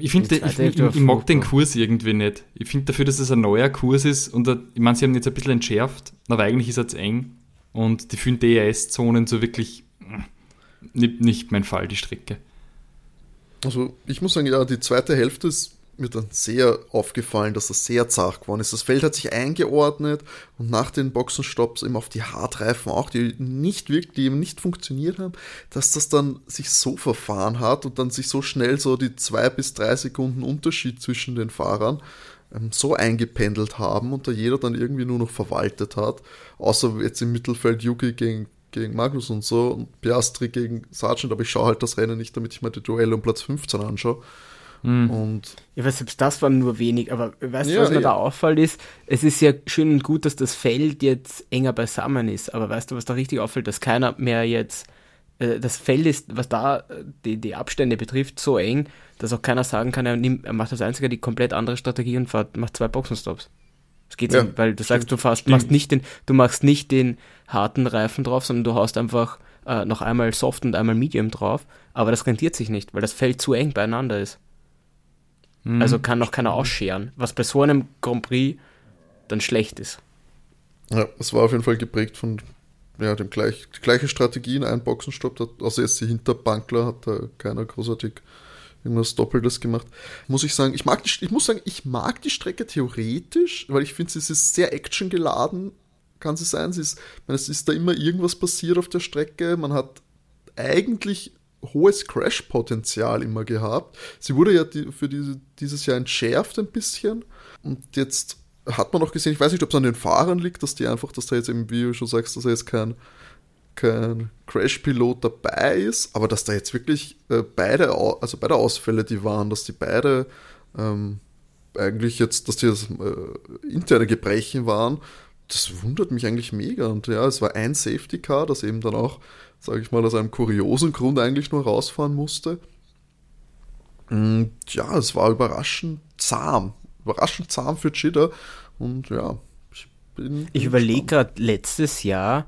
ich finde, ich, ich, ich, mag den Kurs irgendwie nicht. Ich finde dafür, dass es ein neuer Kurs ist und ich meine, sie haben jetzt ein bisschen entschärft, aber eigentlich ist er zu eng und die fünf DRS-Zonen so wirklich mm, nicht, nicht mein Fall, die Strecke. Also ich muss sagen, ja, die zweite Hälfte ist mir dann sehr aufgefallen, dass das sehr zart geworden ist. Das Feld hat sich eingeordnet und nach den Boxenstopps eben auf die Hartreifen auch, die nicht wirklich, die eben nicht funktioniert haben, dass das dann sich so verfahren hat und dann sich so schnell so die zwei bis drei Sekunden Unterschied zwischen den Fahrern ähm, so eingependelt haben und da jeder dann irgendwie nur noch verwaltet hat. Außer jetzt im Mittelfeld Yuki gegen gegen Magnus und so und Piastri gegen Sargent, aber ich schaue halt das Rennen nicht, damit ich mir die Duelle um Platz 15 anschaue. Mhm. Und ja, weil selbst das waren nur wenig, aber weißt du, ja, was mir ja. da auffällt ist? Es ist ja schön und gut, dass das Feld jetzt enger beisammen ist, aber weißt du, was da richtig auffällt, dass keiner mehr jetzt äh, das Feld ist, was da die, die Abstände betrifft, so eng, dass auch keiner sagen kann, er, nimmt, er macht das einzige die komplett andere Strategie und fährt, macht zwei Boxenstops. Das geht ja, nicht, weil du sagst, du fährst, machst nicht den, du machst nicht den harten Reifen drauf, sondern du haust einfach äh, noch einmal Soft und einmal Medium drauf, aber das rentiert sich nicht, weil das Feld zu eng beieinander ist. Mhm. Also kann noch keiner ausscheren, was bei so einem Grand Prix dann schlecht ist. Ja, es war auf jeden Fall geprägt von ja, dem gleich, die gleiche Strategie in einen Boxenstopp, außer jetzt die Hinterbankler hat da keiner großartig irgendwas Doppeltes gemacht. Muss ich sagen, ich mag die, ich muss sagen, ich mag die Strecke theoretisch, weil ich finde, sie ist sehr actiongeladen, kann sie sein. Sie ist, meine, es ist da immer irgendwas passiert auf der Strecke. Man hat eigentlich hohes Crash-Potenzial immer gehabt. Sie wurde ja die, für diese, dieses Jahr entschärft ein bisschen. Und jetzt hat man auch gesehen, ich weiß nicht, ob es an den Fahrern liegt, dass die einfach, dass da jetzt eben, wie du schon sagst, dass er jetzt kein, kein Crash-Pilot dabei ist, aber dass da jetzt wirklich äh, beide, also beide Ausfälle, die waren, dass die beide ähm, eigentlich jetzt, dass die das, äh, interne Gebrechen waren, das wundert mich eigentlich mega. Und ja, es war ein Safety Car, das eben dann auch, sage ich mal, aus einem kuriosen Grund eigentlich nur rausfahren musste. Und ja, es war überraschend zahm. Überraschend zahm für Cheetah. Und ja, ich bin. Ich überlege gerade letztes Jahr.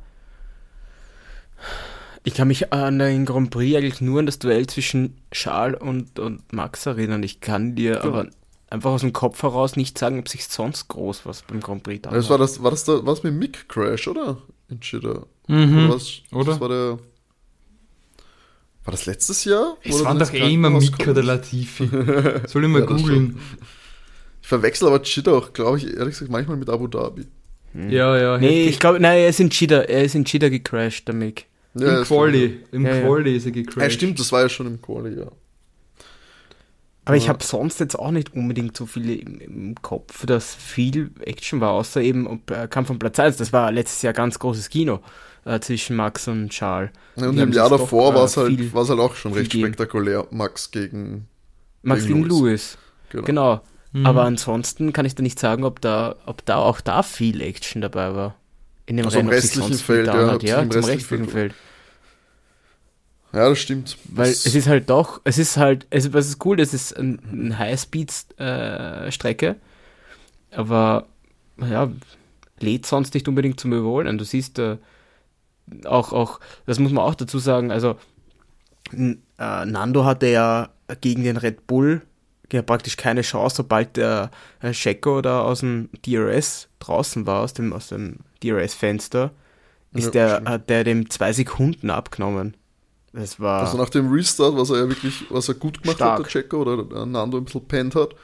Ich kann mich an den Grand Prix eigentlich nur an das Duell zwischen Charles und, und Max erinnern. Ich kann dir ja. aber einfach aus dem Kopf heraus nicht sagen, ob sich sonst groß was beim Grand Prix da das war. Das, war das da, was mit Mick Crash, oder? In Cheetah. Mhm. Oder, was, oder? Das war der. War das letztes Jahr? Es waren doch eh immer Mick oder Latifi. <laughs> Soll ich mal ja, googeln. Ich verwechsel aber Cheetah auch, glaube ich, ehrlich gesagt, manchmal mit Abu Dhabi. Hm. Ja, ja. Nee, ich glaube, nein, er ist in Cheetah, er ist in Cheetah gecrashed, der Mick. Ja, Im Quali. Im ja, Quali ist er gecrashed. Ja, stimmt, das war ja schon im Quali, ja. Aber ich habe sonst jetzt auch nicht unbedingt so viele im, im, Kopf, dass viel Action war, außer eben äh, Kampf von Platz 1. Das war letztes Jahr ganz großes Kino äh, zwischen Max und Charles. Ja, und im Jahr davor war es halt, halt auch schon recht spektakulär. Max gegen Max gegen, gegen Lewis. Genau. genau. Mhm. Aber ansonsten kann ich da nicht sagen, ob da, ob da auch da viel Action dabei war. In dem also Rennen, restlichen Feld, ja, hat. ja, zum restlichen Feld. Feld. Ja, das stimmt. Weil das es ist halt doch, es ist halt, also was ist cool, das ist ein, ein Highspeed-Strecke, äh, aber ja, lädt sonst nicht unbedingt zum Überholen. Du siehst äh, auch, auch, das muss man auch dazu sagen, also äh, Nando hatte ja gegen den Red Bull ja praktisch keine Chance, sobald der äh, Checo da aus dem DRS draußen war, aus dem, aus dem DRS-Fenster, ist ja, der, hat der dem zwei Sekunden abgenommen. Das war. Also nach dem Restart, was er ja wirklich, was er gut gemacht stark. hat, der Checker, oder Nando ein bisschen pennt hat,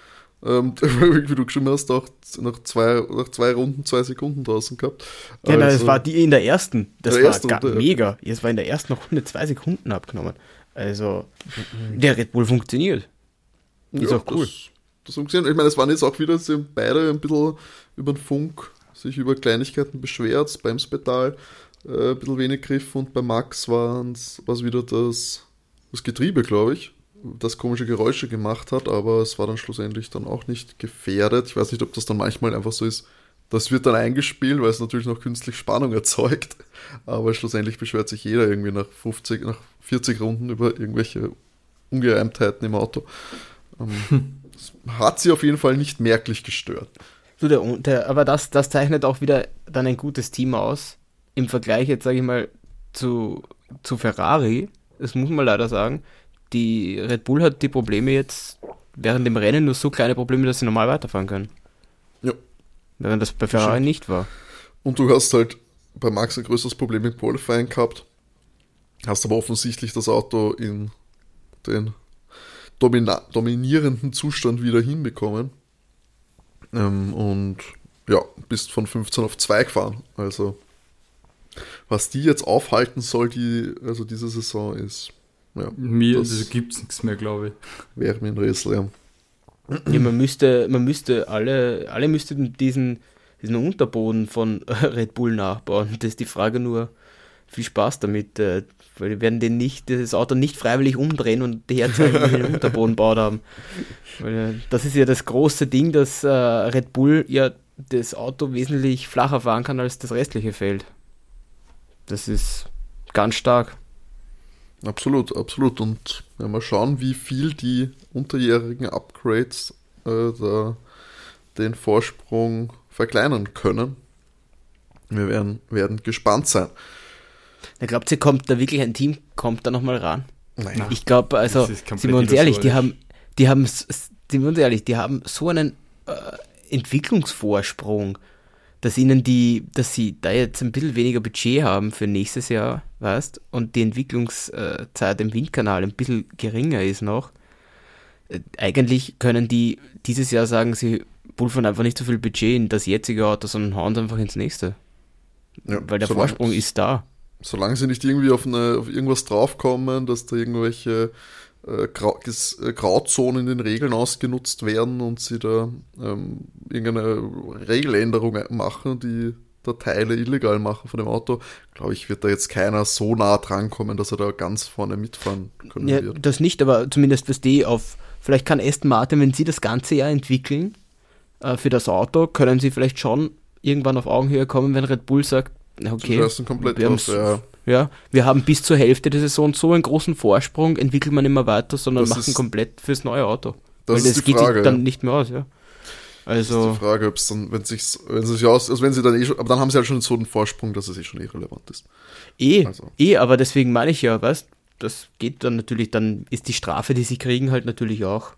ähm, <laughs> wie du geschrieben hast, auch nach zwei, nach zwei Runden zwei Sekunden draußen gehabt. Genau, also, das war die in der ersten. Das der war erste Runde, mega. Es war in der ersten Runde zwei Sekunden abgenommen. Also, der Red Bull funktioniert. Ist ja, auch cool. Das, das funktioniert. Ich meine, es waren jetzt auch wieder sie beide ein bisschen über den Funk sich über Kleinigkeiten beschwert, beim Spedal äh, ein bisschen wenig Griff und bei Max war es wieder das, das Getriebe, glaube ich, das komische Geräusche gemacht hat, aber es war dann schlussendlich dann auch nicht gefährdet. Ich weiß nicht, ob das dann manchmal einfach so ist. Das wird dann eingespielt, weil es natürlich noch künstlich Spannung erzeugt. Aber schlussendlich beschwert sich jeder irgendwie nach 50, nach 40 Runden über irgendwelche Ungereimtheiten im Auto. Ähm, <laughs> hat sie auf jeden Fall nicht merklich gestört. Du, der, der, aber das, das zeichnet auch wieder dann ein gutes Team aus, im Vergleich jetzt, sage ich mal, zu, zu Ferrari, das muss man leider sagen, die Red Bull hat die Probleme jetzt während dem Rennen nur so kleine Probleme, dass sie normal weiterfahren können. Ja. Während das bei Ferrari Schön. nicht war. Und du hast halt bei Max ein größeres Problem mit Qualifying gehabt, hast aber offensichtlich das Auto in den dominierenden Zustand wieder hinbekommen. Ähm, und ja, bist von 15 auf 2 gefahren. Also was die jetzt aufhalten soll, die, also diese Saison ist. Ja, Mir das gibt es nichts mehr, glaube ich. Wäre mir ein Rätsel, ja. ja. man müsste, man müsste alle, alle müssten diesen, diesen Unterboden von <laughs> Red Bull nachbauen. Das ist die Frage nur, viel Spaß damit, äh, weil wir werden den nicht, das Auto nicht freiwillig umdrehen und herzeigen, wie den Unterboden baut haben. Weil, äh, das ist ja das große Ding, dass äh, Red Bull ja das Auto wesentlich flacher fahren kann als das restliche Feld. Das ist ganz stark. Absolut, absolut. Und ja, mal schauen, wie viel die unterjährigen Upgrades äh, da den Vorsprung verkleinern können. Wir werden, werden gespannt sein. Da glaubt ihr, kommt da wirklich ein Team, kommt da nochmal ran? Nein. Ich glaube, also, sind wir uns ehrlich, die haben, die haben, sind wir uns ehrlich, die haben so einen äh, Entwicklungsvorsprung dass ihnen die, dass sie da jetzt ein bisschen weniger Budget haben für nächstes Jahr, weißt, und die Entwicklungszeit im Windkanal ein bisschen geringer ist noch. Äh, eigentlich können die dieses Jahr sagen, sie pulvern einfach nicht so viel Budget in das jetzige Auto, sondern hauen es einfach ins nächste. Ja, Weil der Vorsprung ist da. Solange sie nicht irgendwie auf, eine, auf irgendwas draufkommen, dass da irgendwelche äh, äh, Grauzonen in den Regeln ausgenutzt werden und sie da ähm, irgendeine Regeländerung machen, die da Teile illegal machen von dem Auto, glaube ich, wird da jetzt keiner so nah drankommen, dass er da ganz vorne mitfahren können ja, wird. Das nicht, aber zumindest was die auf, vielleicht kann Aston Martin, wenn sie das ganze Jahr entwickeln äh, für das Auto, können sie vielleicht schon irgendwann auf Augenhöhe kommen, wenn Red Bull sagt, okay, wir, auf, ja. ja. wir haben bis zur Hälfte der Saison so einen großen Vorsprung, entwickelt man immer weiter, sondern das machen komplett fürs neue Auto. Das Weil das geht Frage, dann ja. nicht mehr aus, ja. Also. Das ist die Frage, ob es dann, wenn sich, wenn sich aus, also wenn sie dann eh schon, aber dann haben sie halt schon so einen Vorsprung, dass es eh schon irrelevant ist. Eh, also. eh, aber deswegen meine ich ja, weißt, das geht dann natürlich, dann ist die Strafe, die sie kriegen, halt natürlich auch,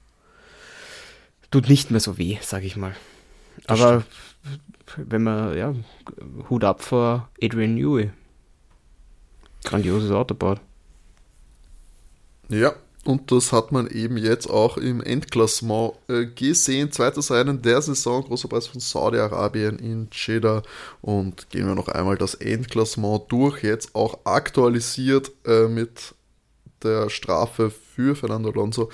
tut nicht mehr so weh, sag ich mal. Das aber stimmt. Wenn man, ja, Hut ab vor Adrian Newey. Grandioses Autobahn. Ja, und das hat man eben jetzt auch im Endklassement äh, gesehen. Zweites Rennen der Saison, großer Preis von Saudi-Arabien in Jeddah. Und gehen wir noch einmal das Endklassement durch. Jetzt auch aktualisiert äh, mit der Strafe für Fernando Alonso.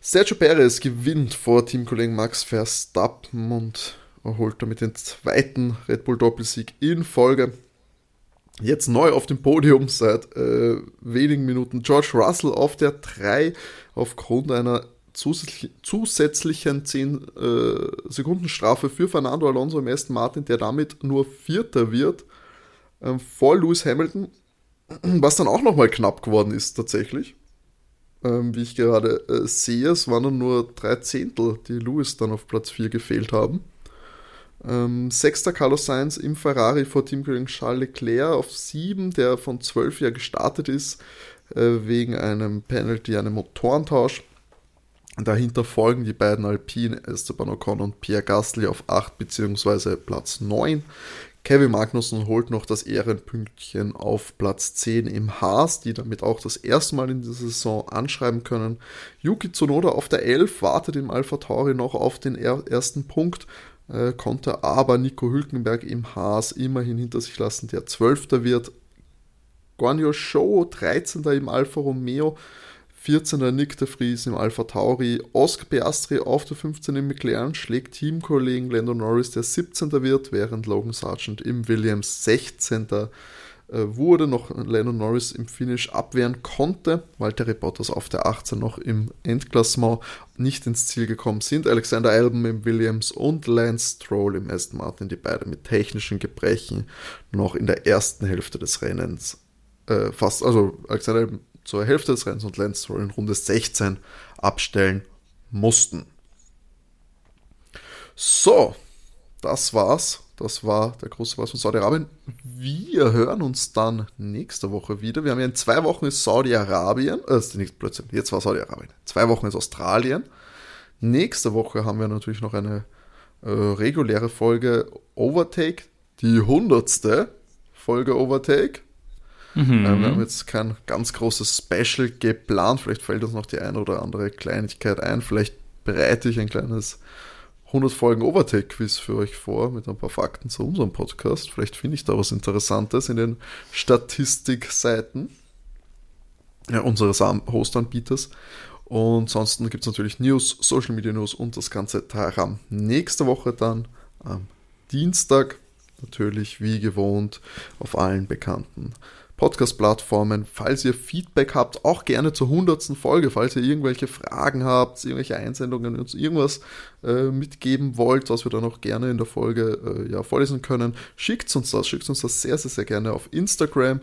Sergio Perez gewinnt vor Teamkollegen Max Verstappen und erholt damit den zweiten Red Bull Doppelsieg in Folge. Jetzt neu auf dem Podium seit äh, wenigen Minuten George Russell auf der 3 aufgrund einer zusätzlichen 10 äh, Sekunden Strafe für Fernando Alonso im ersten Martin, der damit nur Vierter wird äh, vor Lewis Hamilton, was dann auch nochmal knapp geworden ist tatsächlich. Ähm, wie ich gerade äh, sehe, es waren dann nur drei Zehntel, die Lewis dann auf Platz 4 gefehlt haben. Ähm, sechster Carlos Sainz im Ferrari vor Teamkollegen Charles Leclerc auf 7, der von 12 ja gestartet ist, äh, wegen einem Penalty, einem Motorentausch. Dahinter folgen die beiden Alpine, Esteban Ocon und Pierre Gasly auf 8 bzw. Platz 9. Kevin Magnussen holt noch das Ehrenpünktchen auf Platz 10 im Haas, die damit auch das erste Mal in dieser Saison anschreiben können. Yuki Tsunoda auf der 11 wartet im Alpha Tauri noch auf den ersten Punkt äh, konnte aber Nico Hülkenberg im Haas immerhin hinter sich lassen, der Zwölfter wird. Guanyo Show, 13. im Alfa Romeo, 14. Nick de Vries im Alpha Tauri, Oscar Piastri auf der 15. im McLaren schlägt Teamkollegen Lando Norris, der 17. wird, während Logan Sargent im Williams 16. Äh, wurde noch Lennon Norris im Finish abwehren konnte, weil Terry Bottas auf der 18 noch im Endklassement nicht ins Ziel gekommen sind. Alexander Albon im Williams und Lance Stroll im Aston Martin, die beide mit technischen Gebrechen noch in der ersten Hälfte des Rennens äh, fast, also Alexander Albon zur Hälfte des Rennens und Lance Stroll in Runde 16 abstellen mussten. So, das war's das war der große Preis von Saudi-Arabien. Wir hören uns dann nächste Woche wieder. Wir haben ja in zwei Wochen ist Saudi-Arabien, äh, ist nicht plötzlich, jetzt war Saudi-Arabien. Zwei Wochen ist Australien. Nächste Woche haben wir natürlich noch eine äh, reguläre Folge Overtake, die hundertste Folge Overtake. Mhm. Ähm, wir haben jetzt kein ganz großes Special geplant. Vielleicht fällt uns noch die eine oder andere Kleinigkeit ein. Vielleicht bereite ich ein kleines 100 Folgen Overtake-Quiz für euch vor mit ein paar Fakten zu unserem Podcast. Vielleicht finde ich da was Interessantes in den Statistikseiten ja, unseres Hostanbieters. Und ansonsten gibt es natürlich News, Social Media News und das ganze Taram. Nächste Woche dann am Dienstag natürlich wie gewohnt auf allen bekannten Podcast-Plattformen. Falls ihr Feedback habt, auch gerne zur hundertsten Folge, falls ihr irgendwelche Fragen habt, irgendwelche Einsendungen, uns irgendwas äh, mitgeben wollt, was wir dann auch gerne in der Folge äh, ja, vorlesen können, schickt uns das. Schickt uns das sehr, sehr, sehr gerne auf Instagram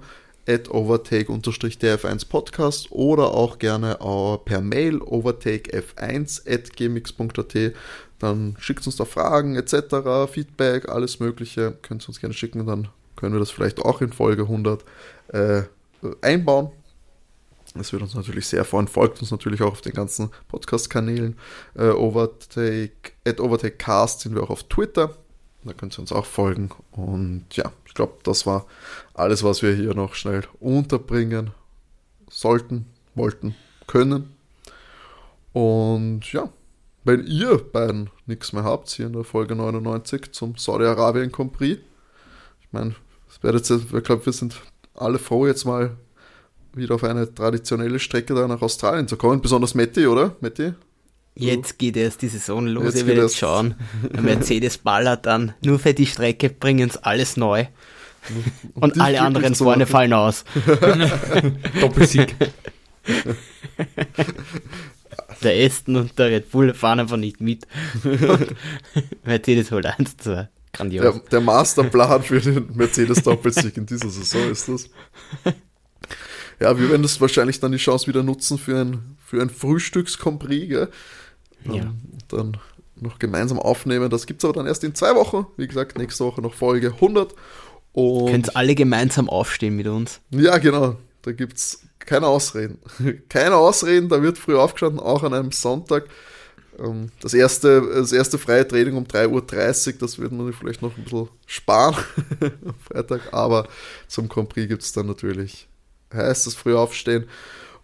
at overtake-df1 Podcast oder auch gerne per Mail overtakef1 at gmx.at. Dann schickt uns da Fragen etc., Feedback, alles Mögliche. Könnt ihr uns gerne schicken, dann können wir das vielleicht auch in Folge 100 äh, einbauen. Das würde uns natürlich sehr freuen. Folgt uns natürlich auch auf den ganzen Podcast-Kanälen. Äh, Overtake, at Overtakecast sind wir auch auf Twitter. Da könnt ihr uns auch folgen. Und ja, ich glaube, das war alles, was wir hier noch schnell unterbringen sollten, wollten, können. Und ja, wenn ihr beiden nichts mehr habt, hier in der Folge 99 zum Saudi-Arabien Grand ich meine, ich glaube, wir sind alle froh, jetzt mal wieder auf eine traditionelle Strecke da nach Australien zu kommen. Besonders Matti, oder? Matti? Jetzt geht erst die Saison los. Jetzt ich will jetzt schauen. Der Mercedes ballert dann. Nur für die Strecke bringen uns alles neu. Und, Und alle anderen vorne fallen aus. <laughs> <laughs> Doppelsieg. der Aston und der Red Bull fahren einfach nicht mit. <laughs> Mercedes holt 1, 2. Grandios. Der, der Masterplan für den Mercedes-Doppelsieg in dieser Saison ist das. Ja, wir werden das wahrscheinlich dann die Chance wieder nutzen für ein, für ein Frühstückskompris, gell? Ja. Ähm, dann noch gemeinsam aufnehmen. Das gibt es aber dann erst in zwei Wochen. Wie gesagt, nächste Woche noch Folge 100. Und Könnt alle gemeinsam aufstehen mit uns. Ja, genau. Da gibt es keine Ausreden. <laughs> keine Ausreden, da wird früh aufgestanden, auch an einem Sonntag. Ähm, das erste, das erste freie Training um 3.30 Uhr, das wird man vielleicht noch ein bisschen sparen <laughs> am Freitag, aber zum Compris gibt es dann natürlich, heißt das früh aufstehen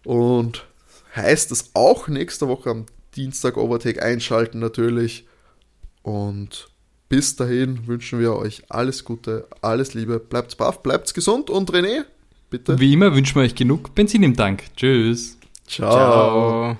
und heißt es auch nächste Woche am Dienstag Overtake einschalten natürlich und bis dahin wünschen wir euch alles Gute, alles Liebe, bleibt brav, bleibt gesund und René, bitte. Wie immer wünschen wir euch genug Benzin im Tank. Tschüss. Ciao. Ciao.